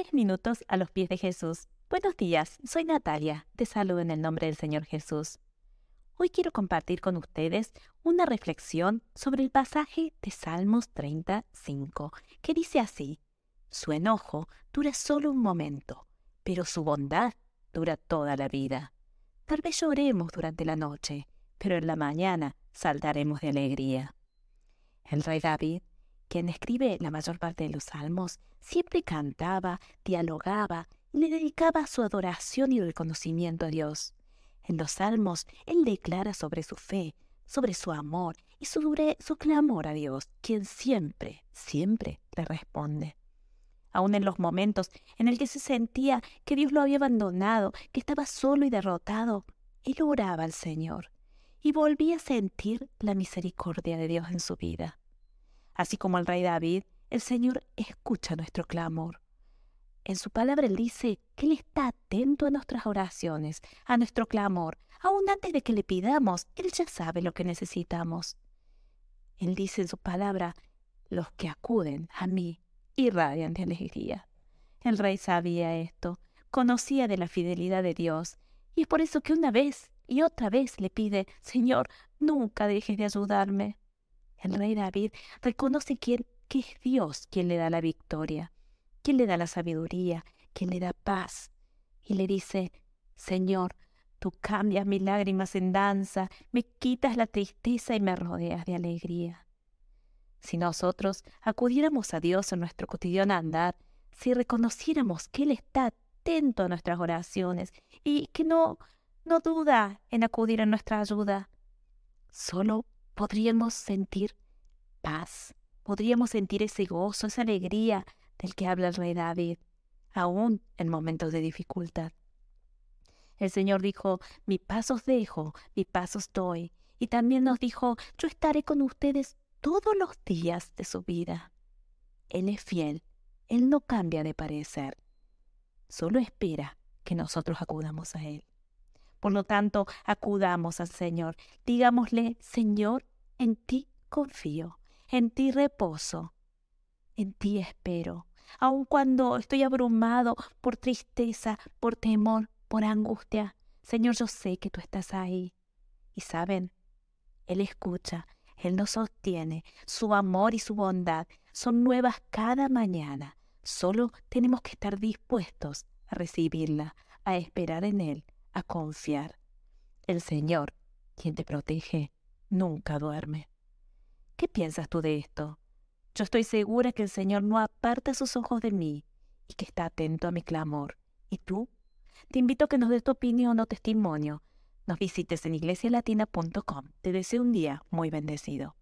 Tres minutos a los pies de Jesús. Buenos días, soy Natalia. Te saludo en el nombre del Señor Jesús. Hoy quiero compartir con ustedes una reflexión sobre el pasaje de Salmos 35, que dice así, Su enojo dura solo un momento, pero su bondad dura toda la vida. Tal vez lloremos durante la noche, pero en la mañana saltaremos de alegría. El rey David quien escribe la mayor parte de los salmos, siempre cantaba, dialogaba y le dedicaba su adoración y reconocimiento a Dios. En los salmos, él declara sobre su fe, sobre su amor y su clamor a Dios, quien siempre, siempre le responde. Aun en los momentos en el que se sentía que Dios lo había abandonado, que estaba solo y derrotado, él oraba al Señor y volvía a sentir la misericordia de Dios en su vida. Así como el rey David, el Señor escucha nuestro clamor. En su palabra Él dice que Él está atento a nuestras oraciones, a nuestro clamor. Aún antes de que le pidamos, Él ya sabe lo que necesitamos. Él dice en su palabra, los que acuden a mí irradian de alegría. El rey sabía esto, conocía de la fidelidad de Dios, y es por eso que una vez y otra vez le pide, Señor, nunca dejes de ayudarme. El rey David reconoce que, que es Dios quien le da la victoria, quien le da la sabiduría, quien le da paz. Y le dice, Señor, tú cambias mis lágrimas en danza, me quitas la tristeza y me rodeas de alegría. Si nosotros acudiéramos a Dios en nuestro cotidiano andar, si reconociéramos que Él está atento a nuestras oraciones y que no, no duda en acudir a nuestra ayuda, solo podríamos sentir paz, podríamos sentir ese gozo, esa alegría del que habla el rey David, aún en momentos de dificultad. El Señor dijo, mi paz os dejo, mi paz os doy. Y también nos dijo, yo estaré con ustedes todos los días de su vida. Él es fiel, Él no cambia de parecer, solo espera que nosotros acudamos a Él. Por lo tanto, acudamos al Señor, digámosle, Señor, en ti confío, en ti reposo, en ti espero. Aun cuando estoy abrumado por tristeza, por temor, por angustia, Señor, yo sé que tú estás ahí. Y saben, Él escucha, Él nos sostiene, su amor y su bondad son nuevas cada mañana. Solo tenemos que estar dispuestos a recibirla, a esperar en Él, a confiar. El Señor, quien te protege, nunca duerme. ¿Qué piensas tú de esto? Yo estoy segura que el Señor no aparta sus ojos de mí y que está atento a mi clamor. ¿Y tú? Te invito a que nos des tu opinión o testimonio. Nos visites en iglesialatina.com. Te deseo un día muy bendecido.